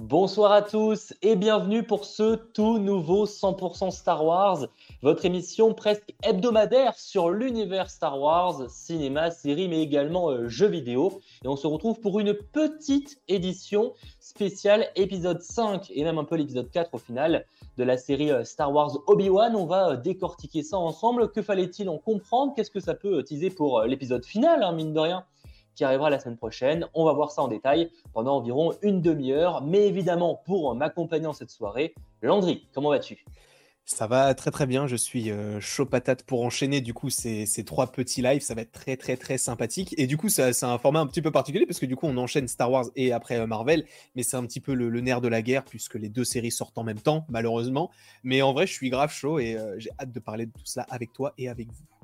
Bonsoir à tous et bienvenue pour ce tout nouveau 100% Star Wars, votre émission presque hebdomadaire sur l'univers Star Wars, cinéma, série, mais également euh, jeux vidéo. Et on se retrouve pour une petite édition spéciale épisode 5 et même un peu l'épisode 4 au final de la série euh, Star Wars Obi-Wan. On va euh, décortiquer ça ensemble. Que fallait-il en comprendre? Qu'est-ce que ça peut teaser pour l'épisode final, hein, mine de rien? Qui arrivera la semaine prochaine. On va voir ça en détail pendant environ une demi-heure. Mais évidemment, pour m'accompagner en cette soirée, Landry, comment vas-tu? Ça va très très bien, je suis euh, chaud patate pour enchaîner du coup ces, ces, trois petits lives, ça va être très très très sympathique. Et du coup c'est un format un petit peu particulier parce que du coup on enchaîne Star Wars et après euh, Marvel, mais c'est un petit peu le, nerf de la guerre puisque les deux séries sortent en même temps malheureusement. Mais en vrai je suis grave chaud et euh, j'ai hâte de parler de tout ça avec toi et avec vous.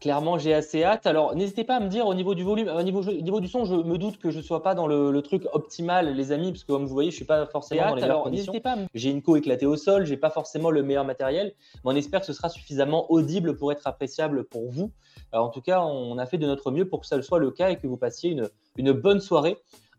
Clairement, j'ai assez hâte. Alors, n'hésitez pas à me dire au niveau du volume, au niveau, niveau du son, je me doute que je ne sois pas dans le, truc optimal, les amis, parce que comme vous voyez, je ne suis pas forcément dans les meilleures conditions. Pas J'ai une co éclatée au sol, j'ai pas forcément le meilleur matériel, mais on espère que ce sera suffisamment audible pour être appréciable pour vous. en tout cas, on a fait de notre mieux pour que ça soit le cas et que vous passiez une, une bonne soirée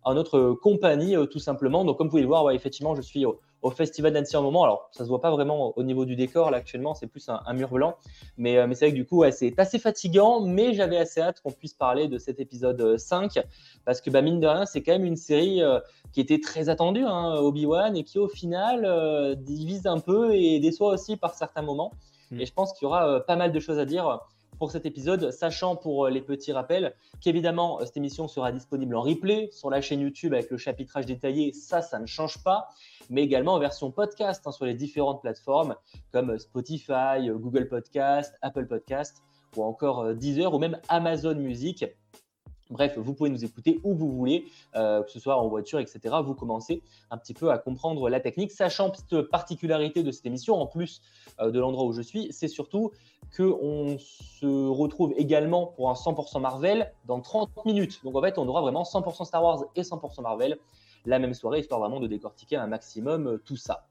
en notre compagnie, euh, tout simplement. Donc, comme vous pouvez le voir, ouais, effectivement, je suis au, au Festival d'Annecy en moment. Alors, ça se voit pas vraiment au niveau du décor là actuellement, c'est plus un, mur blanc. Mais, euh, mais c'est vrai que du coup, c'est assez fatigant, mais j'avais assez hâte qu'on puisse parler de cet épisode 5 euh, parce que bah, mine de rien, c'est quand même une série euh, qui était très attendue, hein, Obi-Wan, et qui au final divise un peu et déçoit aussi par certains moments. Hmm. Et je pense qu'il y aura pas mal de choses à dire pour cet épisode, sachant pour les petits rappels qu'évidemment cette émission sera disponible en replay sur la chaîne YouTube avec le chapitrage détaillé, ça, ça ne change pas mais également en version podcast hein, sur les différentes plateformes comme Spotify, Google Podcast, Apple Podcast ou encore euh, Deezer ou même Amazon Music. Bref, vous pouvez nous écouter où vous voulez, euh, que ce soit en voiture, etc. Vous commencez un petit peu à comprendre la technique, sachant cette particularité de cette émission, en plus euh, de l'endroit où je suis, c'est surtout qu'on se retrouve également pour un 100% Marvel dans 30 minutes. Donc en fait, on aura vraiment 100% Star Wars et 100% Marvel la même soirée, histoire vraiment de décortiquer un maximum euh, tout ça.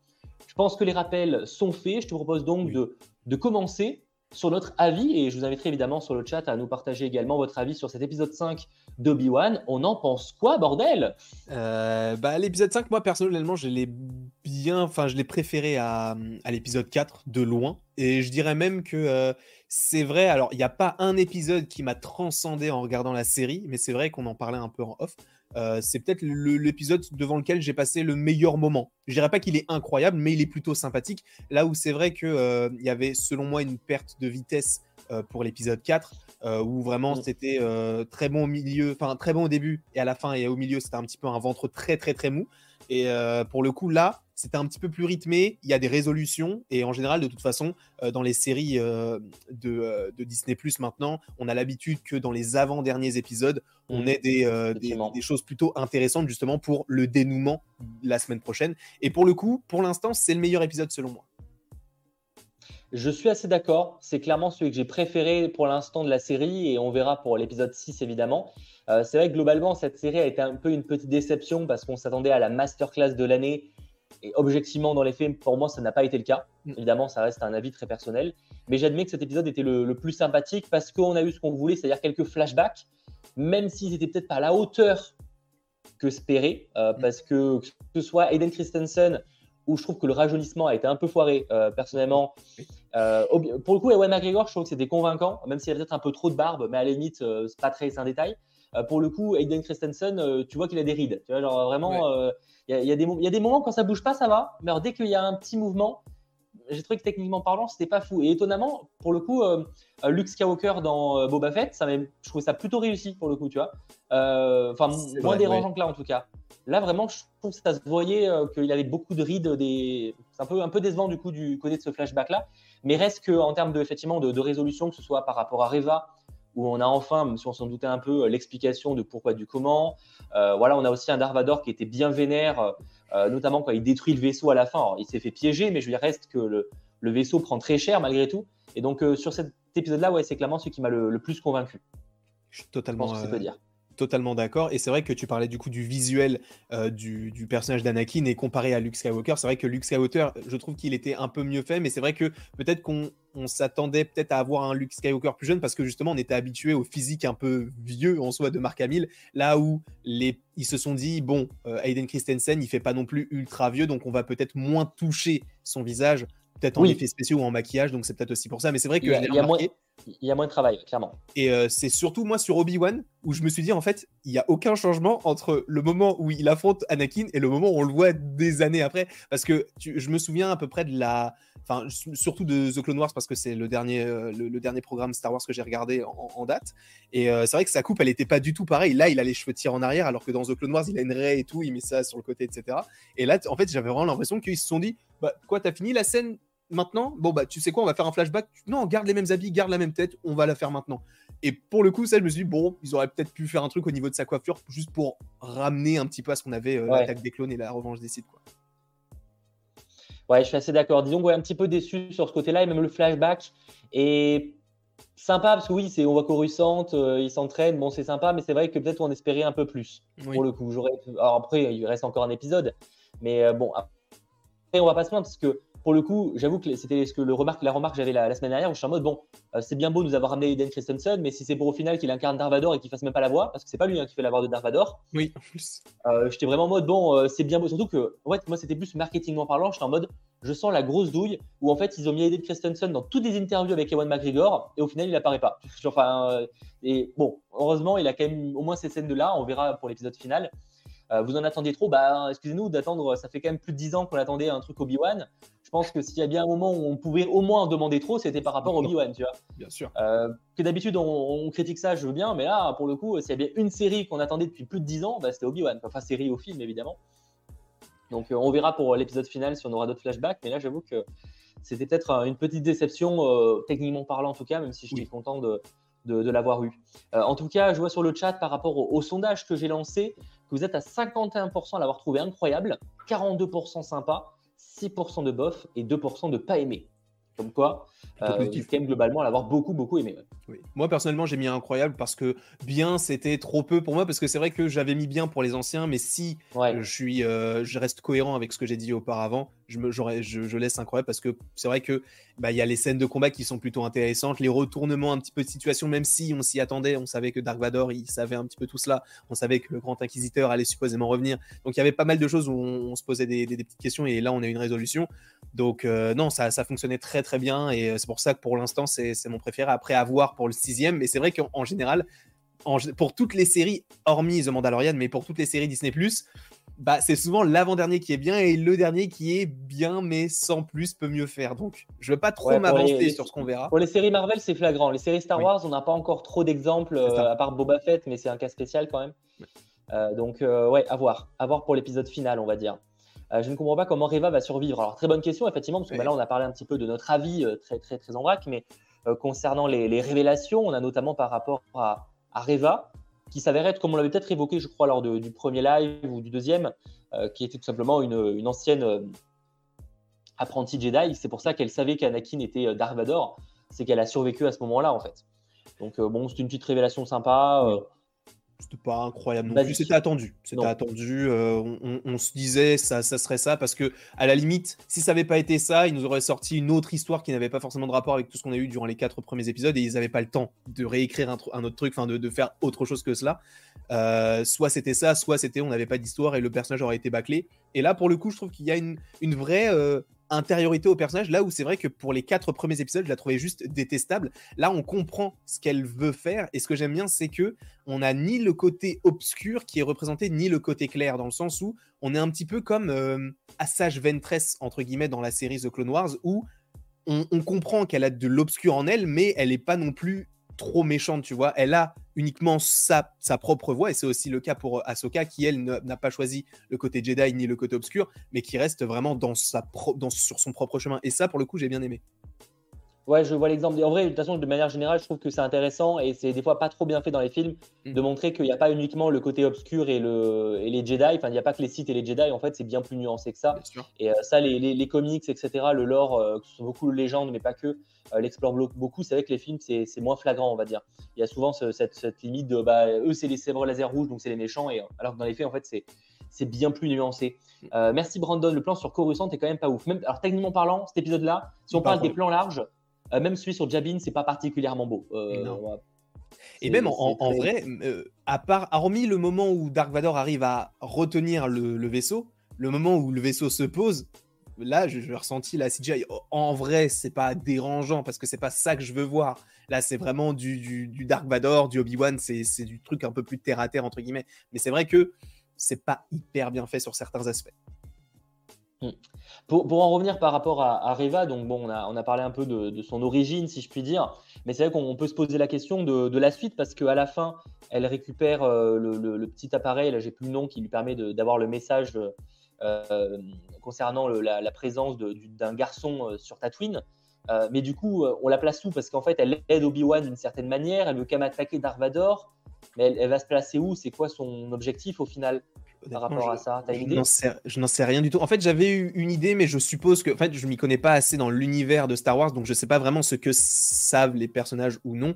Je pense que les rappels sont faits. Je te propose donc de, de commencer sur notre avis et je vous inviterai évidemment sur le chat à nous partager également votre avis sur cet épisode 5 d'Obi-Wan. On en pense quoi, bordel? Euh, bah, L'épisode 5, moi personnellement, je l'ai bien, enfin, je l'ai préféré à, l'épisode 4 de loin. Et je dirais même que euh, c'est vrai, alors il n'y a pas un épisode qui m'a transcendé en regardant la série, mais c'est vrai qu'on en parlait un peu en off. Euh, c'est peut-être l'épisode devant lequel j'ai passé le meilleur moment. Je dirais pas qu'il est incroyable, mais il est plutôt sympathique. Là où c'est vrai qu'il euh, y avait, selon moi, une perte de vitesse euh, pour l'épisode 4, où vraiment mm. c'était très bon au milieu, enfin très bon au début, et à la fin et au milieu, c'était un petit peu un ventre très très très mou. Et pour le coup, là, c'était un petit peu plus rythmé, il y a des résolutions, et en général, de toute façon, euh, dans les séries euh, euh, de, Disney Plus maintenant, on a l'habitude que dans les avant-derniers épisodes, on mmh. ait des, des, choses plutôt intéressantes justement pour le dénouement la semaine prochaine. Et pour le coup, pour l'instant, c'est le meilleur épisode selon moi. Je suis assez d'accord. C'est clairement celui que j'ai préféré pour l'instant de la série et on verra pour l'épisode 6 évidemment. c'est vrai que globalement, cette série a été un peu une petite déception parce qu'on s'attendait à la masterclass de l'année et objectivement, dans les faits, pour moi, ça n'a pas été le cas. Mm. Évidemment, ça reste un avis très personnel. Mais j'admets que cet épisode était le, plus sympathique parce qu'on a eu ce qu'on voulait, c'est-à-dire quelques flashbacks, même s'ils n'étaient peut-être pas à la hauteur que espéré. Euh, mm. parce que que ce soit Aiden Christensen, où je trouve que le rajeunissement a été un peu foiré, euh, personnellement. Euh, pour le coup, Ewan McGregor, je trouve que c'était convaincant, même s'il y a peut-être un peu trop de barbe, mais à la limite, c'est pas très, un détail. Pour le coup, Aiden Christensen, tu vois qu'il a des rides. Tu vois, genre vraiment, il y, a, des moments quand ça bouge pas, ça va. Mais alors, dès qu'il y a un petit mouvement, j'ai trouvé que techniquement parlant, c'était pas fou. Et étonnamment, pour le coup, euh, euh, Luke Skywalker dans euh, Boba Fett, ça je trouvais ça plutôt réussi pour le coup, tu vois. Enfin, moins dérangeant que là en tout cas. Là, vraiment, je trouve que ça se voyait qu'il avait beaucoup de rides. Des... C'est un peu, un peu décevant du coup du côté de ce flashback là. Mais reste qu'en termes de, effectivement, de, de, résolution, que ce soit par rapport à Reva où on a enfin, même si on s'en doutait un peu, euh, l'explication de pourquoi du comment. Euh, voilà, on a aussi un Darvador qui était bien vénère, euh, notamment quand il détruit le vaisseau à la fin. il s'est fait piéger, mais je lui reste que le, vaisseau prend très cher malgré tout. Et donc sur cet épisode-là, ouais, c'est clairement ce qui m'a le, plus convaincu. Je suis totalement. dire totalement d'accord. Et c'est vrai que tu parlais du coup du visuel du, du, personnage d'Anakin et comparé à Luke Skywalker. C'est vrai que Luke Skywalker, je trouve qu'il était un peu mieux fait, mais c'est vrai que peut-être qu'on on s'attendait peut-être à avoir un Luke Skywalker plus jeune parce que justement on était habitué au physique un peu vieux en soi de Mark Hamill, là où les, ils se sont dit bon, euh, Hayden Christensen il fait pas non plus ultra vieux donc on va peut-être moins toucher son visage, peut-être en effets spéciaux ou en maquillage donc c'est peut-être aussi pour ça. Mais c'est vrai que il y, a, moins, il y a moins de travail clairement. Et euh, c'est surtout moi sur Obi Wan où je me suis dit en fait il y a aucun changement entre le moment où il affronte Anakin et le moment où on le voit des années après parce que je me souviens à peu près de la enfin surtout de The Clone Wars parce que c'est le dernier, euh, le, dernier programme Star Wars que j'ai regardé en, date. Et euh, c'est vrai que sa coupe, elle était pas du tout pareille. Là, il a les cheveux tirés en arrière, alors que dans The Clone Wars, il a une raie et tout, il met ça sur le côté, etc. Et là, en fait, j'avais vraiment l'impression qu'ils se sont dit, bah quoi, t'as fini la scène maintenant? Bon bah tu sais quoi, on va faire un flashback. Non, garde les mêmes habits, garde la même tête, on va la faire maintenant. Et pour le coup, ça, je me suis dit, bon, ils auraient peut-être pu faire un truc au niveau de sa coiffure, juste pour ramener un petit peu à ce qu'on avait euh, l'attaque des clones et la revanche des Sith, quoi. Ouais, je suis assez d'accord. Disons est un petit peu déçu sur ce côté-là et même le flashback est sympa parce que oui, c'est on voit Coruscant, euh, il s'entraîne, bon c'est sympa, mais c'est vrai que peut-être on espérait un peu plus pour le coup. Alors après, il reste encore un épisode, mais euh, bon après on va pas se plaindre parce que pour le coup, j'avoue que c'était ce que le remarque, la remarque que j'avais la, semaine dernière où je suis en mode bon, euh, c'est bien beau de nous avoir ramené Eden Christensen, mais si c'est pour au final qu'il incarne Darth Vader et qu'il fasse même pas la voix, parce que c'est pas lui hein, qui fait la voix de Darth Vader. Oui, en plus. Euh, j'étais vraiment en mode bon, euh, c'est bien beau, surtout que en fait, moi c'était plus marketingment parlant, j'étais en mode je sens la grosse douille où en fait ils ont mis Eden Christensen dans toutes les interviews avec Ewan McGregor et au final il apparaît pas. Enfin, et bon, heureusement il a quand même au moins ces scènes de là, on verra pour l'épisode final. Euh, vous en attendiez trop, bah, excusez-nous d'attendre, ça fait quand même plus de 10 ans qu'on attendait un truc Obi-Wan. Je pense que s'il y a bien un moment où on pouvait au moins en demander trop, c'était par rapport au Obi-Wan, tu vois. Bien sûr. Euh, que d'habitude on, critique ça, je veux bien, mais là, pour le coup, s'il y a bien une série qu'on attendait depuis plus de 10 ans, bah, c'était Obi-Wan. Enfin, série au film, évidemment. Donc, euh, on verra pour l'épisode final si on aura d'autres flashbacks, mais là, j'avoue que c'était peut-être une petite déception, techniquement parlant en tout cas, même si je suis content de, de, l'avoir eu. Euh, en tout cas, je vois sur le chat par rapport au, sondage que j'ai lancé que vous êtes à 51% à l'avoir trouvé incroyable, 42% sympa, 6% de bof et 2% de pas aimé. Comme quoi, euh, quand même globalement à l'avoir beaucoup, beaucoup aimé. Moi, personnellement, j'ai mis incroyable parce que bien, c'était trop peu pour moi, parce que c'est vrai que j'avais mis bien pour les anciens, mais si je, suis, euh, je reste cohérent avec ce que j'ai dit auparavant, je, me, je, je, laisse incroyable parce que c'est vrai que bah, il y a les scènes de combat qui sont plutôt intéressantes, les retournements un petit peu de situation, même si on s'y attendait, on savait que Dark Vador, il savait un petit peu tout cela, on savait que le Grand Inquisiteur allait supposément revenir. Donc il y avait pas mal de choses où on, se posait des, petites questions et là on a une résolution. Donc euh, non, ça, ça fonctionnait très très bien et euh, c'est pour ça que pour l'instant c'est mon préféré. Après avoir pour le sixième, mais c'est vrai qu'en général, pour toutes les séries, hormis The Mandalorian, mais pour toutes les séries Disney bah, c'est souvent l'avant-dernier qui est bien et le dernier qui est bien, mais sans plus peut mieux faire. Donc, je veux pas trop m'avancer sur ce qu'on verra. Pour les séries Marvel, c'est flagrant. Les séries Star Wars, on n'a pas encore trop d'exemples, euh, à part Boba Fett, mais c'est un cas spécial quand même. Euh, donc, euh, ouais, à voir. À voir pour l'épisode final, on va dire. je ne comprends pas comment Reva va survivre. Alors, très bonne question, effectivement, parce que bah, là, on a parlé un petit peu de notre avis très, très, très en vrac, mais concernant les, révélations, on a notamment par rapport à, à Reva, qui s'avère être, comme on l'avait peut-être évoqué, je crois, lors du premier live ou du deuxième, euh, qui était tout simplement une, ancienne euh, apprentie Jedi. C'est pour ça qu'elle savait qu'Anakin était euh, Darth. C'est qu'elle a survécu à ce moment-là, en fait. Donc, bon, c'est une petite révélation sympa. C'était pas incroyable non plus. C'était attendu. C'était attendu. Euh, on, se disait ça, ça serait ça parce que à la limite, si ça n'avait pas été ça, ils nous auraient sorti une autre histoire qui n'avait pas forcément de rapport avec tout ce qu'on a eu durant les quatre premiers épisodes et ils n'avaient pas le temps de réécrire un, autre truc, enfin de, faire autre chose que cela. Euh, soit c'était ça, soit c'était on n'avait pas d'histoire et le personnage aurait été bâclé. Et là, pour le coup, je trouve qu'il y a une, une vraie euh, intériorité au personnage, là où c'est vrai que pour les quatre premiers épisodes, je la trouvais juste détestable. Là, on comprend ce qu'elle veut faire, et ce que j'aime bien, c'est que on n'a ni le côté obscur qui est représenté, ni le côté clair, dans le sens où on est un petit peu comme euh, Assage Ventress, entre guillemets, dans la série The Clone Wars, où on comprend qu'elle a de l'obscur en elle, mais elle n'est pas non plus trop méchante, tu vois. Elle a uniquement sa, sa propre voix, et c'est aussi le cas pour euh, Ahsoka, qui, elle, n'a pas choisi le côté Jedi ni le côté obscur, mais qui reste vraiment dans sa dans, sur son propre chemin. Et ça, pour le coup, j'ai bien aimé. Ouais, je vois l'exemple. En vrai, de toute façon, de manière générale, je trouve que c'est intéressant et c'est des fois pas trop bien fait dans les films mm. de montrer qu'il n'y a pas uniquement le côté obscur et, le, et les Jedi. Enfin, il n'y a pas que les Sith et les Jedi. En fait, c'est bien plus nuancé que ça. Et euh, ça, les, les, comics, etc., le lore, euh, ce sont beaucoup de légendes, mais pas que, euh, l'explore beaucoup. C'est vrai que les films, c'est moins flagrant, on va dire. Il y a souvent cette, cette, limite de bah, eux, c'est les sèvres laser rouges, donc c'est les méchants. Et, alors que dans les faits, en fait, c'est bien plus nuancé. Mm. merci Brandon, le plan sur Coruscant est quand même pas ouf. Même, alors techniquement parlant, cet épisode-là, si on parle des plans larges, même celui sur Jabin, c'est pas particulièrement beau. Et même en, vrai, à part, hormis le moment où Dark Vador arrive à retenir le, vaisseau, le moment où le vaisseau se pose, là, je, ressenti la CGI. En vrai, c'est pas dérangeant parce que c'est pas ça que je veux voir. Là, c'est vraiment du, Dark Vador, du Obi-Wan, c'est du truc un peu plus terre à terre, entre guillemets. Mais c'est vrai que c'est pas hyper bien fait sur certains aspects. Hmm. Pour, en revenir par rapport à, Reva, donc bon, on a, parlé un peu de, son origine, si je puis dire, mais c'est vrai qu'on peut se poser la question de, la suite parce qu'à la fin, elle récupère euh, le, petit appareil, là j'ai plus le nom, qui lui permet d'avoir le message euh, concernant la, présence d'un garçon euh, sur Tatooine. mais du coup, on la place où? Parce qu'en fait, elle aide Obi-Wan d'une certaine manière, elle veut quand même attaquer Darth Vader, mais elle va se placer où? C'est quoi son objectif au final? Par rapport à ça Je n'en sais, rien du tout. En fait, j'avais eu une idée, mais je suppose que en fait, je m'y connais pas assez dans l'univers de Star Wars, donc je sais pas vraiment ce que savent les personnages ou non.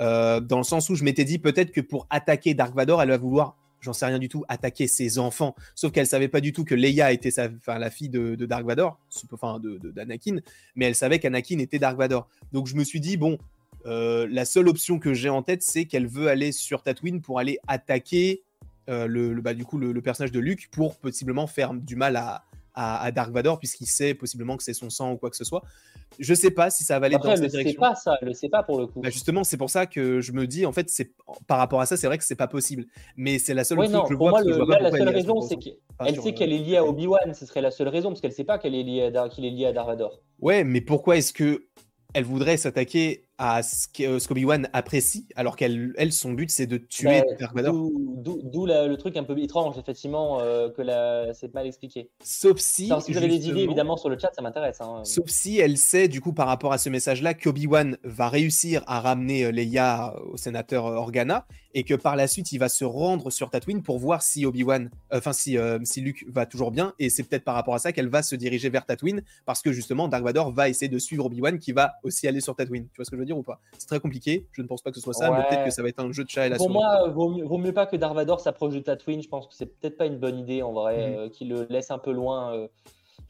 Euh, dans le sens où je m'étais dit peut-être que pour attaquer Dark Vador, elle va vouloir, j'en sais rien du tout, attaquer ses enfants. Sauf qu'elle savait pas du tout que Leia était sa, la fille de, Dark Vador, enfin de d'Anakin, mais elle savait qu'Anakin était Dark Vador. Donc je me suis dit bon, euh, la seule option que j'ai en tête, c'est qu'elle veut aller sur Tatooine pour aller attaquer euh, le, bah, du coup, le, personnage de Luke pour possiblement faire du mal à, à, Dark Vador puisqu'il sait possiblement que c'est son sang ou quoi que ce soit. Je sais pas si ça va aller dans cette direction. pas ça, le sait pas pour le coup. Bah, justement, c'est pour ça que je me dis en fait, c'est par rapport à ça, c'est vrai que c'est pas possible. Mais c'est la seule option que je vois. la seule raison, c'est qu'elle sait qu'elle est liée à Obi Wan. Ce serait la seule raison parce qu'elle sait pas qu'elle est liée à qu'il est lié à Dark Vador. Ouais, mais pourquoi est-ce que elle voudrait s'attaquer à ce qu'Obi-Wan apprécie, alors qu'elle, elle, son but, c'est de tuer Dark Vador. D'où le truc un peu étrange, effectivement, euh, que la... c'est mal expliqué. Sauf si. si vous avez des idées, évidemment, sur le chat, ça m'intéresse. Hein. Sauf si elle sait, du coup, par rapport à ce message-là, qu'Obi-Wan va réussir à ramener euh, Leia au sénateur euh, Organa, et que par la suite, il va se rendre sur Tatooine pour voir si Obi-Wan, enfin, si, si Luke va toujours bien, et c'est peut-être par rapport à ça qu'elle va se diriger vers Tatooine, parce que justement, Dark Vador va essayer de suivre Obi-Wan, qui va aussi aller sur Tatooine. Tu vois ce que je dire ou pas C'est très compliqué. Je ne pense pas que ce soit ça, mais peut-être que ça va être un jeu de chat et la Pour moi, vaut mieux, vaut mieux pas que Darvador s'approche de Tatooine. Je pense que c'est peut-être pas une bonne idée en vrai, mhm. euh, qu'il le laisse un peu loin. Euh.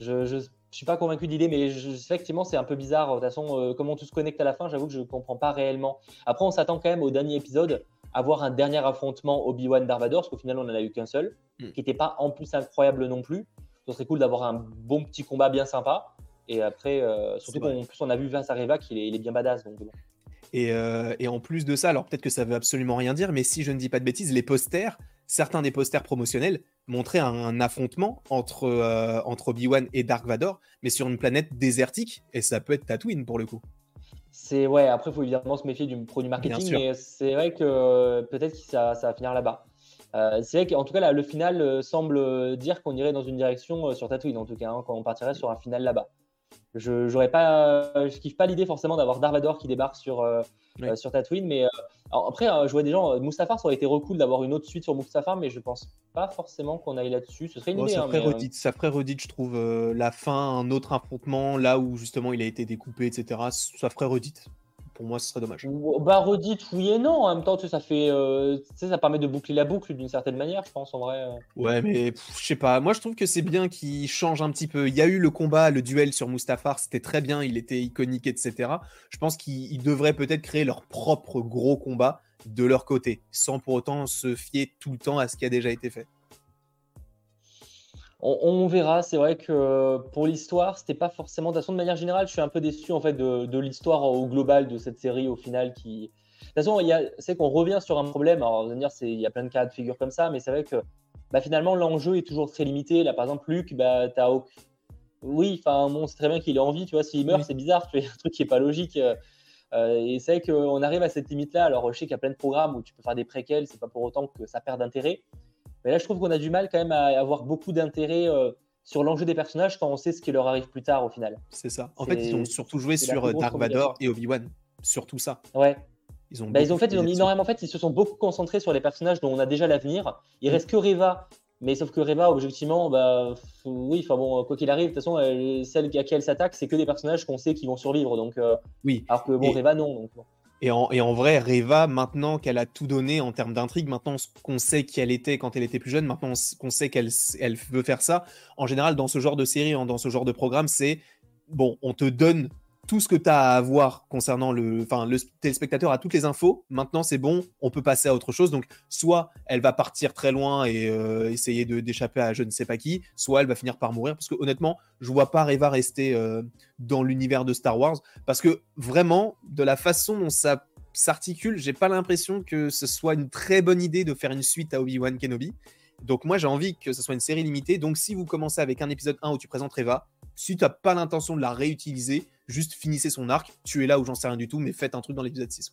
je, je suis pas convaincu de l'idée, mais effectivement, c'est un peu bizarre. De toute façon, euh, comment tout se connecte à la fin, j'avoue que je comprends pas réellement. Après, on s'attend quand même au dernier épisode à voir un dernier affrontement Obi-Wan Darvador, parce qu'au final, on en a eu qu'un seul, mhm. qui n'était pas en plus incroyable non plus. Ce serait cool d'avoir un bon petit combat bien sympa. Et après, surtout qu'en plus, on a vu Vince Areva qu'il est, il est bien badass. Donc, euh, et, en plus de ça, alors peut-être que ça veut absolument rien dire, mais si je ne dis pas de bêtises, les posters, certains des posters promotionnels montraient un, affrontement entre, euh, entre Obi-Wan et Dark Vador, mais sur une planète désertique, et ça peut être Tatooine pour le coup. C'est ouais, après il faut évidemment se méfier du produit marketing, mais c'est vrai que euh, peut-être que ça, va finir là-bas. c'est vrai qu'en tout cas, le final semble dire qu'on irait dans une direction sur Tatooine, en tout cas, hein, quand on partirait sur un final là-bas. Je j'aurais pas, je kiffe pas l'idée forcément d'avoir Darvador qui débarque sur euh, euh, sur Tatooine, mais euh, après je vois des gens, Mustafar ça aurait été recool d'avoir une autre suite sur Mustafar, mais je pense pas forcément qu'on aille là-dessus. Ce serait une idée. Ça, hein, ferait ça ferait redite, je trouve, la fin, un autre affrontement là où justement il a été découpé, etc. Ça ferait redite pour moi, ce serait dommage. Bah, redite, oui et non. En même temps, tu sais, ça fait, euh, ça permet de boucler la boucle d'une certaine manière, je pense, en vrai. Euh. Ouais, mais je sais pas. Moi, je trouve que c'est bien qu'il change un petit peu. Il y a eu le combat, le duel sur Mustafar, c'était très bien, il était iconique, etc. Je pense qu'ils devraient peut-être créer leur propre gros combat de leur côté, sans pour autant se fier tout le temps à ce qui a déjà été fait on, verra. C'est vrai que pour l'histoire, c'était pas forcément. De toute façon, de manière générale, je suis un peu déçu en fait de, l'histoire au global de cette série au final. Qui, de toute façon, c'est qu'on revient sur un problème. Alors, il y a plein de cas de figure comme ça, mais c'est vrai que bah, finalement, l'enjeu est toujours très limité. Là, par exemple, Luc, bah, as oui, enfin, bon, c'est très bien qu'il ait envie. Tu vois, s'il meurt, c'est bizarre. Tu vois, un truc qui est pas logique. Euh, et c'est vrai qu'on arrive à cette limite-là. Alors, je sais qu'il y a plein de programmes où tu peux faire des préquels, c'est pas pour autant que ça perd d'intérêt. Mais là, je trouve qu'on a du mal quand même à avoir beaucoup d'intérêt euh, sur l'enjeu des personnages quand on sait ce qui leur arrive plus tard au final. C'est ça. En fait, ils ont surtout joué sur euh, Dark Vador et Obi-Wan. Surtout ça. Ouais. Ils ont, bah, ils ont fait, ils ont énormément fait, ils se sont beaucoup concentrés sur les personnages dont on a déjà l'avenir. Il mm. reste que Reva, mais sauf que Reva, objectivement, bah, oui, enfin bon, quoi qu'il arrive, de toute façon, celle à qui elle s'attaque, c'est que des personnages qu'on sait qui vont survivre. Donc, euh, oui. Alors que bon, Reva, non. Donc, et en, vrai, Reva, maintenant qu'elle a tout donné en termes d'intrigue, maintenant qu'on sait qui elle était quand elle était plus jeune, maintenant qu'on sait qu'elle elle veut faire ça, en général, dans ce genre de série, hein, dans ce genre de programme, c'est bon, on te donne tout ce que tu as à voir concernant le, enfin, le téléspectateur a toutes les infos. Maintenant, c'est bon, on peut passer à autre chose. Donc, soit elle va partir très loin et euh, essayer d'échapper à je ne sais pas qui, soit elle va finir par mourir. Parce que honnêtement, je vois pas Reva rester euh, dans l'univers de Star Wars. Parce que vraiment, de la façon dont ça s'articule, j'ai pas l'impression que ce soit une très bonne idée de faire une suite à Obi-Wan Kenobi. Donc moi j'ai envie que ce soit une série limitée. Donc si vous commencez avec un épisode 1 où tu présentes Reva, si tu n'as pas l'intention de la réutiliser, juste finissez son arc, tu es là où j'en sais rien du tout, mais faites un truc dans l'épisode 6.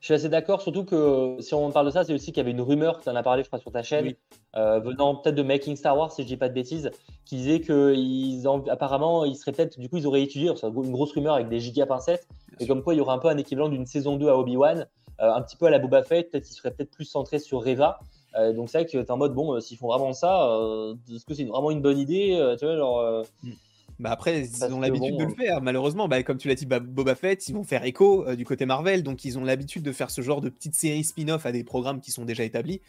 Je suis assez d'accord, surtout que si on parle de ça, c'est aussi qu'il y avait une rumeur, tu en as parlé, je crois, sur ta chaîne, euh, venant peut-être de Making Star Wars, si je dis pas de bêtises, qui disait qu'ils apparemment, ils seraient peut-être, du coup, ils auraient étudié, c'est une grosse rumeur avec des giga pincettes, et comme quoi il y aurait un peu un équivalent d'une saison 2 à Obi-Wan, euh, un petit peu à la Boba Fett, peut-être qu'ils seraient peut-être plus centrés sur Reva. Euh, donc c'est vrai que tu es en mode, bon, s'ils font vraiment ça, est-ce que c'est vraiment une bonne idée tu vois, genre, mm. Bah après, ils ont l'habitude de le faire, malheureusement. Bah, comme tu l'as dit, Boba Fett, ils vont faire écho euh, du côté Marvel, donc ils ont l'habitude de faire ce genre de petites séries spin-off à des programmes qui sont déjà établis.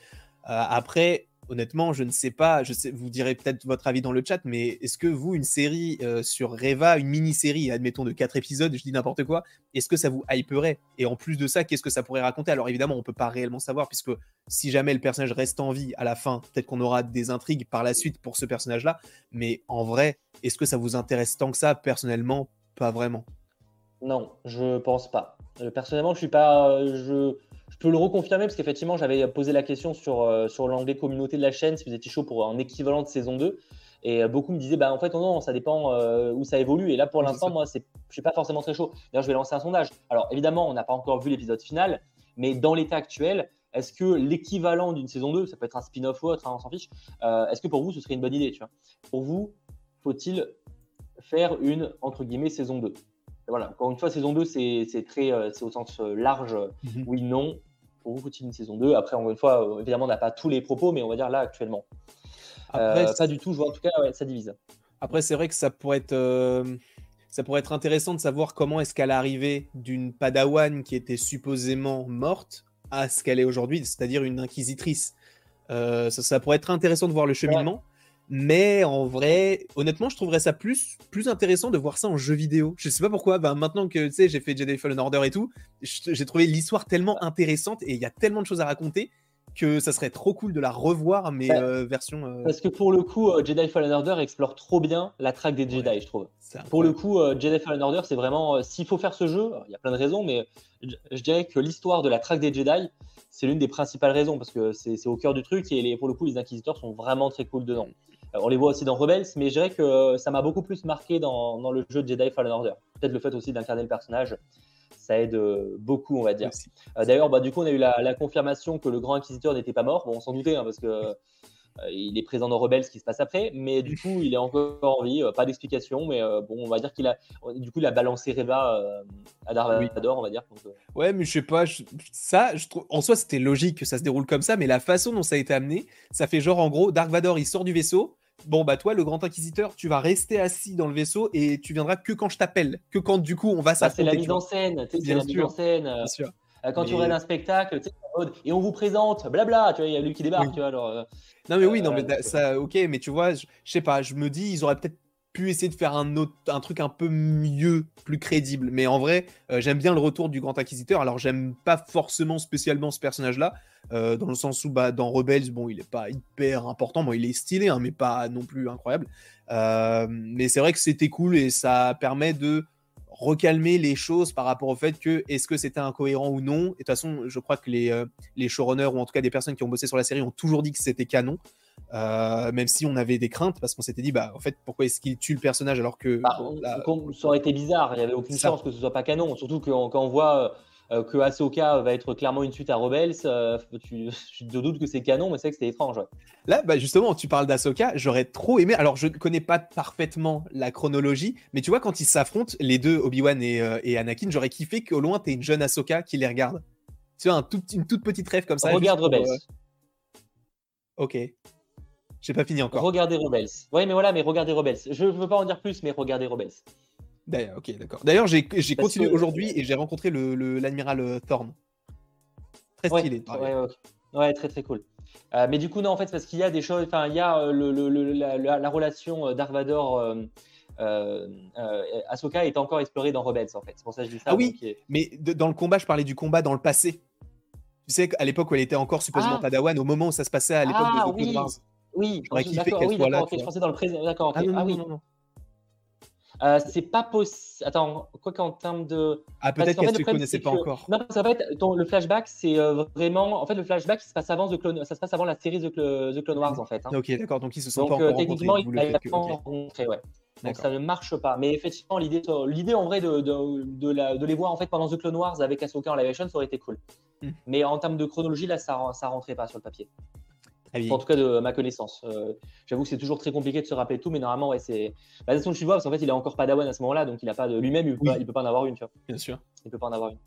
Euh, après, honnêtement, je ne sais pas, vous direz peut-être votre avis dans le chat, mais est-ce que vous, une série euh, sur Reva, une mini-série, admettons de 4 épisodes, je dis n'importe quoi, est-ce que ça vous hyperait? Et en plus de ça, qu'est-ce que ça pourrait raconter? Alors évidemment, on ne peut pas réellement savoir, puisque si jamais le personnage reste en vie à la fin, peut-être qu'on aura des intrigues par la suite pour ce personnage-là, mais en vrai, est-ce que ça vous intéresse tant que ça? Personnellement, pas vraiment. Non, je pense pas. Euh, personnellement, je suis pas. Je je peux le reconfirmer parce qu'effectivement, j'avais posé la question sur, euh, sur l'anglais communauté de la chaîne, si vous étiez chaud pour un équivalent de saison 2. Et euh, beaucoup me disaient, bah, en fait, non, ça dépend euh, où ça évolue. Et là, pour l'instant, moi, je ne suis pas forcément très chaud. D'ailleurs, je vais lancer un sondage. Alors, évidemment, on n'a pas encore vu l'épisode final, mais dans l'état actuel, est-ce que l'équivalent d'une saison 2, ça peut être un spin-off ou autre, hein, on s'en fiche, est-ce que pour vous, ce serait une bonne idée tu vois? Pour vous, faut-il faire une, entre guillemets, saison 2 voilà, encore une fois, saison 2, c'est très, euh, c'est au sens euh, large, mhm. oui, non. Pour vous, une saison 2 Après, encore une fois, euh, évidemment, on n'a pas tous les propos, mais on va dire là, actuellement. Après, pas du tout, je vois en tout cas, ça divise. Après, c'est vrai que ça pourrait être. Ça pourrait être intéressant de savoir comment est-ce qu'elle est arrivée d'une padawan qui était supposément morte à ce qu'elle est aujourd'hui, c'est-à-dire une inquisitrice. ça, pourrait être intéressant de voir le cheminement. Mais en vrai, honnêtement, je trouverais ça plus, plus intéressant de voir ça en jeu vidéo. Je sais pas pourquoi, bah, maintenant que tu sais, j'ai fait Jedi Fallen Order et tout, j'ai trouvé l'histoire tellement intéressante et il y a tellement de choses à raconter que ça serait trop cool de la revoir, mais euh, version. Euh, Parce que pour le coup, euh, Jedi Fallen Order explore trop bien la traque des Jedi, je trouve. Pour le coup, Jedi Fallen Order, c'est vraiment. S'il faut faire ce jeu, il y a plein de raisons, mais je dirais que l'histoire de la traque des Jedi, c'est l'une des principales raisons parce que c'est au cœur du truc et les, pour le coup, les inquisiteurs sont vraiment très cool dedans. Euh, on les voit aussi dans Rebels, mais je dirais que ça m'a beaucoup plus marqué dans, le jeu de Jedi Fallen Order. Peut-être le fait aussi d'incarner le personnage, ça aide euh, beaucoup, on va dire. Euh, d'ailleurs, bah, du coup, on a eu la, confirmation que le grand inquisiteur n'était pas mort. Bon, on s'en doutait, hein, parce que il est présent dans Rebels, ce qui se passe après, mais du coup, il est encore en vie. pas d'explication, mais bon, on va dire qu'il a, du coup, il a balancé Reva à Dark Vador, on va dire. Ouais, mais je sais pas, ça, je trouve, en soi, c'était logique que ça se déroule comme ça, mais la façon dont ça a été amené, ça fait genre, en gros, Dark Vador, il sort du vaisseau, bon bah toi le grand inquisiteur tu vas rester assis dans le vaisseau et tu viendras que quand je t'appelle que quand du coup on va s'affronter c'est la mise en scène c'est la mise en scène bien sûr. Euh, quand tu aurais un spectacle et on vous présente blabla tu vois il y a lui qui débarque tu vois alors euh, non mais oui non euh, mais ça ok mais tu vois je sais pas je me dis ils auraient peut-être pu essayer de faire un, autre, un truc un peu mieux, plus crédible. Mais en vrai, euh, j'aime bien le retour du Grand Inquisiteur. Alors, j'aime pas forcément spécialement ce personnage-là, euh, dans le sens où bah, dans Rebels, bon, il est pas hyper important. Bon, il est stylé, hein, mais pas non plus incroyable. Euh, mais c'est vrai que c'était cool et ça permet de recalmer les choses par rapport au fait que est-ce que c'était incohérent ou non? Et de toute façon, je crois que les, les showrunners ou en tout cas des personnes qui ont bossé sur la série ont toujours dit que c'était canon. Euh, même si on avait des craintes parce qu'on s'était dit bah en fait pourquoi est-ce qu'il tue le personnage alors que bah, ça aurait été bizarre. Il n'y avait aucune chance que ce soit pas canon. Surtout que, quand on voit euh, que Ahsoka va être clairement une suite à Rebels euh, tu, je te doute que c'est canon mais c'est que c'était étrange là bah justement tu parles d'Ahsoka j'aurais trop aimé alors je ne connais pas parfaitement la chronologie mais tu vois quand ils s'affrontent les deux Obi-Wan et, Anakin j'aurais kiffé qu'au loin t'es une jeune Ahsoka qui les regarde. Tu vois un tout, une toute petite rêve comme ça regarde Rebels. ok j'ai pas fini encore. Regardez Rebels. Oui, mais voilà, mais regardez Rebels. Je veux pas en dire plus, mais regardez Rebels. D'ailleurs, ok, d'accord. D'ailleurs, j'ai continué aujourd'hui et j'ai rencontré l'admiral le, euh, Thorn. Très stylé. Ouais, très très cool. Euh, mais du coup, non, en fait, parce qu'il y a des choses. Enfin, il y a euh, le, la, relation Dark Vador Ahsoka est encore explorée dans Rebels en fait. C'est pour ça que je dis ça. Ah oui, mais dans le combat, je parlais du combat dans le passé. Tu sais, à l'époque où elle était encore supposément ah. Padawan, au moment où ça se passait à l'époque ah, de The oui. Wars. Oui, d'accord, je pensais dans le présent. D'accord, ah, non, ah oui. Non, non, euh, c'est pas possible. Attends, quoi qu'en termes de. Ah, peut-être qu'elle ne connaissait pas encore. Non, parce qu'en fait, le flashback, c'est euh, vraiment. En fait, le flashback, ça se passe avant, The Clone... ça se passe avant la série The, The Clone Wars, en fait. Hein. Ok, d'accord, donc ils se sont donc, pas euh, encore techniquement, ils ne pas rencontrés, ouais. Donc ça ne marche pas. Mais effectivement, l'idée, l'idée en vrai de, de, de, la, de, les voir en fait pendant The Clone Wars avec Ahsoka en live action, ça aurait été cool. Hmm. Mais en termes de chronologie, là, ça, ça rentrait pas sur le papier. En tout cas, de ma connaissance. Euh, j'avoue que c'est toujours très compliqué de se rappeler tout, mais normalement, ouais, c'est. Bah, de toute façon, tu vois, parce qu'en fait, il a encore pas d'Awan à ce moment-là, donc il a pas de lui-même, il, ne peut pas en avoir une, tu vois. Bien sûr. Il peut pas en avoir une.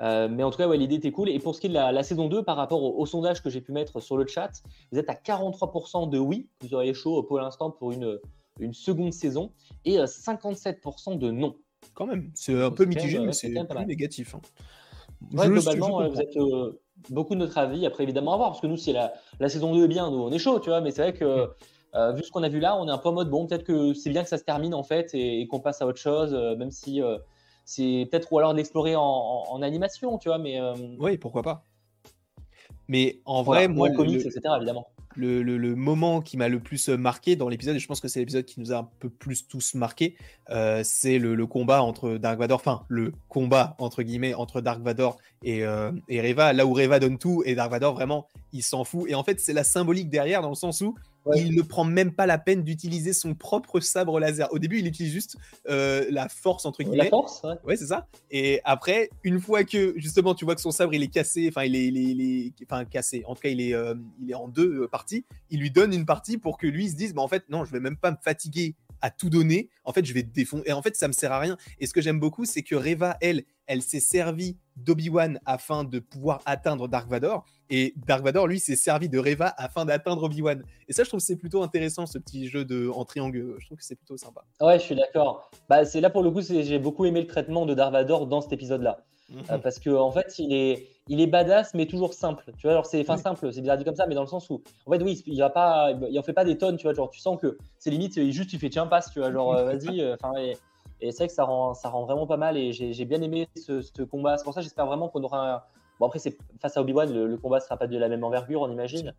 Euh, mais en tout cas, ouais, l'idée était cool. Et pour ce qui est de la, saison 2, par rapport au, sondage que j'ai pu mettre sur le chat, vous êtes à 43% de oui, vous auriez chaud pour l'instant pour une, une seconde saison, et 57% euh, de non. Quand même, c'est un peu mitigé, mais c'est négatif. Hein. Ouais, globalement, vous êtes beaucoup de notre avis. Après, évidemment, à voir, parce que nous, si la, la saison 2 est bien, nous, on est chaud, tu vois. Mais c'est vrai que, euh, vu ce qu'on a vu là, on est un peu en mode, bon, peut-être que c'est bien que ça se termine, en fait, et, qu'on passe à autre chose, euh, même si euh, c'est peut-être, ou alors d'explorer en, en, animation, tu vois. Mais, oui, pourquoi pas. Mais en vrai, moi. comics, etc., évidemment le, moment qui m'a le plus euh, marqué dans l'épisode, et je pense que c'est l'épisode qui nous a un peu plus tous marqué, euh, c'est le, combat entre Dark Vador, enfin le combat entre guillemets entre Dark Vador et, euh, et Reva, là où Reva donne tout et Dark Vador vraiment il s'en fout. Et en fait, c'est la symbolique derrière dans le sens où il ne prend même pas la peine d'utiliser son propre sabre laser. Au début, il utilise juste euh, la force, entre guillemets. La force, ouais. ouais c'est ça. Et après, une fois que, justement, tu vois que son sabre, il est cassé, enfin, il est, il enfin, cassé, en tout cas, il est, euh, il est en deux euh, parties, il lui donne une partie pour que lui se dise, bah, en fait, non, je vais même pas me fatiguer à tout donner. En fait, je vais défendre. Et en fait, ça me sert à rien. Et ce que j'aime beaucoup, c'est que Reva, elle, elle s'est servie d'Obi-Wan afin de pouvoir atteindre Dark Vador. Et Dark Vador, lui, s'est servi de Reva afin d'atteindre Obi-Wan. Et ça, je trouve que c'est plutôt intéressant, ce petit jeu de, en triangle. Je trouve que c'est plutôt sympa. Ouais, je suis d'accord. Bah, c'est là, pour le coup, j'ai beaucoup aimé le traitement de Dark Vador dans cet épisode-là. Mhm. Euh, parce qu'en en fait, il est, il est badass, mais toujours simple. Tu vois, alors c'est, enfin simple, c'est bien dit comme ça, mais dans le sens où, en fait, oui, il va pas, il en fait pas des tonnes, tu vois, genre tu sens que c'est limite, il juste, il fait tiens passe, tu vois, genre euh, vas-y, euh, enfin. Et c'est vrai que ça rend, ça rend vraiment pas mal et j'ai bien aimé ce, combat. C'est pour ça j'espère vraiment qu'on aura un... Bon, après, face à Obi-Wan, le, combat sera pas de la même envergure, on imagine.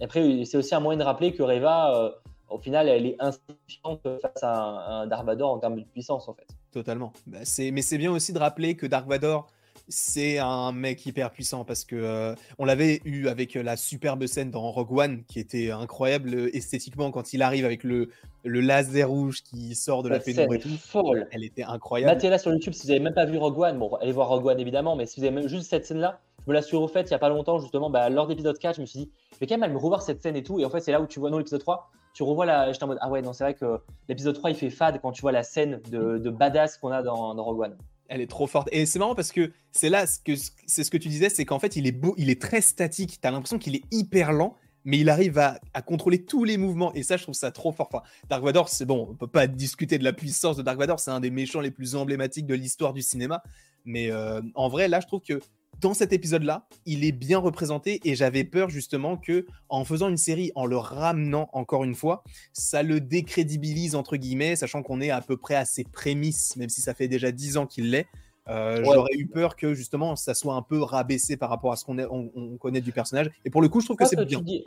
Et après, c'est aussi un moyen de rappeler que Reva, euh, au final, elle est insignifiante face à un, un Dark en termes de puissance, en fait. Totalement. Bah, mais c'est bien aussi de rappeler que Dark Vador, c'est un mec hyper puissant parce que euh, on l'avait eu avec la superbe scène dans Rogue One qui était incroyable euh, esthétiquement quand il arrive avec le, le laser rouge qui sort de la, pénombre et tout. Folle. Elle était incroyable. Battez là sur YouTube si vous n'avez même pas vu Rogue One. Bon, allez voir Rogue One évidemment, mais si vous avez même juste cette scène-là, je me l'assure au fait il n'y a pas longtemps justement, bah, lors d'épisode 4, je me suis dit, je vais quand même aller me revoir cette scène et tout. Et en fait, c'est là où tu vois, non, l'épisode 3, tu revois la. J'étais en mode, ah ouais, non, c'est vrai que l'épisode 3 il fait fade quand tu vois la scène de, de badass qu'on a dans, dans Rogue One. Elle est trop forte. Et c'est marrant parce que c'est là ce que c'est ce que tu disais, c'est qu'en fait, il est beau, il est très statique. Tu as l'impression qu'il est hyper lent, mais il arrive à, contrôler tous les mouvements. Et ça, je trouve ça trop fort. Enfin, Dark Vador, c'est bon, on peut pas discuter de la puissance de Dark Vador. C'est un des méchants les plus emblématiques de l'histoire du cinéma. Mais euh, en vrai, là, je trouve que dans cet épisode-là, il est bien représenté et j'avais peur justement que en faisant une série, en le ramenant encore une fois, ça le décrédibilise entre guillemets, sachant qu'on est à peu près à ses prémices, même si ça fait déjà dix ans qu'il l'est. Euh, j'aurais eu peur que justement ça soit un peu rabaissé par rapport à ce qu'on on, connaît du personnage. Et pour le coup, je trouve que c'est bien. Dis,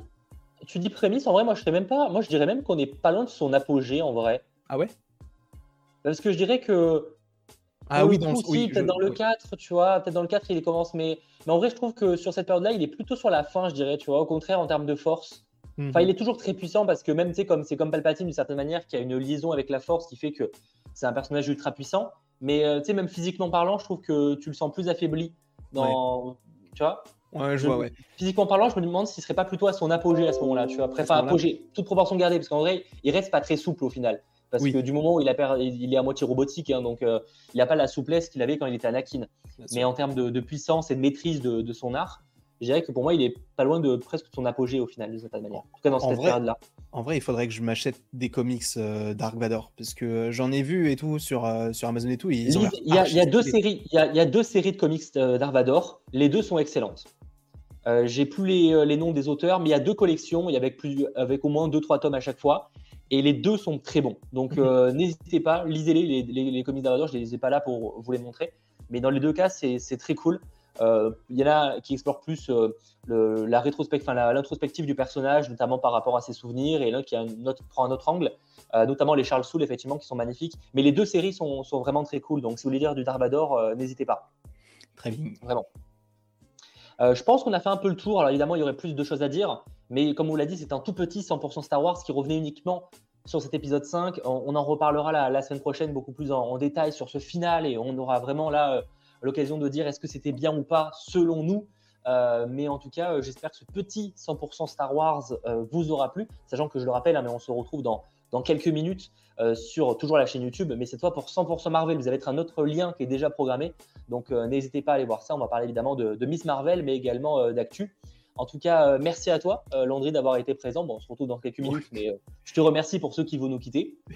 tu dis prémisse, en vrai, moi je même pas. Moi je dirais même qu'on n'est pas loin de son apogée en vrai. Ah ouais? Parce que je dirais que ah oui, dans, oui, peut-être dans le 4, tu vois, peut-être dans le 4 il commence, mais, mais en vrai je trouve que sur cette période-là, il est plutôt sur la fin, je dirais, tu vois, au contraire en termes de force. Enfin, il mhm. est toujours très puissant parce que même, tu sais, comme c'est comme Palpatine d'une certaine manière, qui a une liaison avec la force qui fait que c'est un personnage ultra puissant. Mais euh, tu sais, même physiquement parlant, je trouve que tu le sens plus affaibli dans, tu vois. Ouais, je vois, ouais. Physiquement parlant, je me demande s'il serait pas plutôt à son apogée à ce moment-là, tu vois. Après, enfin, apogée, toute proportion gardée, parce qu'en vrai, il reste pas très souple au final. Parce que du moment où il, a il est à moitié robotique, hein, donc euh, il n'a pas la souplesse qu'il avait quand il était Anakin. Mais en termes de, puissance et de maîtrise de, son art, je dirais que pour moi, il est pas loin de presque son apogée au final, de cette manière. En tout cas, dans cette période-là. En vrai, il faudrait que je m'achète des comics euh, Dark Vador, parce que j'en ai vu et tout sur, euh, sur Amazon et tout. il, y a, deux séries, il, y a, deux séries de comics Dark Vador. Les deux sont excellentes. J'ai plus les, les, noms des auteurs, mais il y a deux collections, il y plus, avec au moins deux trois tomes à chaque fois. Et les deux sont très bons. Donc mhm. n'hésitez pas, lisez-les. Les, les, comics Dark je ne les ai pas là pour vous les montrer. Mais dans les deux cas, c'est très cool. Il y en a qui explorent plus la rétrospective, l'introspective du personnage, notamment par rapport à ses souvenirs, et l'un qui a prend un autre angle. Euh, notamment les Charles Soule, effectivement, qui sont magnifiques. Mais les deux séries sont, vraiment très cool. Donc, si vous voulez lire du Darvador, euh, n'hésitez pas. Très bien. Vraiment. Euh, je pense qu'on a fait un peu le tour. Alors, évidemment, il y aurait plus de choses à dire. Mais comme vous l'a dit, c'est un tout petit 100% Star Wars qui revenait uniquement sur cet épisode 5. On, en reparlera la, semaine prochaine beaucoup plus en, détail sur ce final et on aura vraiment là l'occasion de dire est-ce que c'était bien ou pas selon nous. mais en tout cas, j'espère que ce petit 100% Star Wars vous aura plu, sachant que je le rappelle, hein, mais on se retrouve dans quelques minutes euh, sur toujours la chaîne YouTube, mais cette fois pour 100% Marvel. Vous allez être un autre lien qui est déjà programmé, donc euh, n'hésitez pas à aller voir ça. On va parler évidemment de, Miss Marvel, mais également euh, d'actu. En tout cas, merci à toi, Landry, d'avoir été présent. Bon, on se retrouve dans quelques minutes, mais je te remercie pour ceux qui vont nous quitter.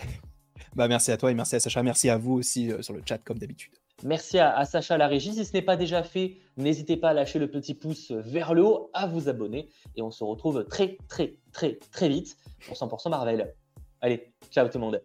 Bah, merci à toi et merci à Sacha. Merci à vous aussi sur le chat, comme d'habitude. Merci à, à, Sacha la régie. Si ce n'est pas déjà fait, n'hésitez pas à lâcher le petit pouce vers le haut, à vous abonner. Et on se retrouve très, très, très, très vite pour 100% Marvel. Allez, ciao tout le monde.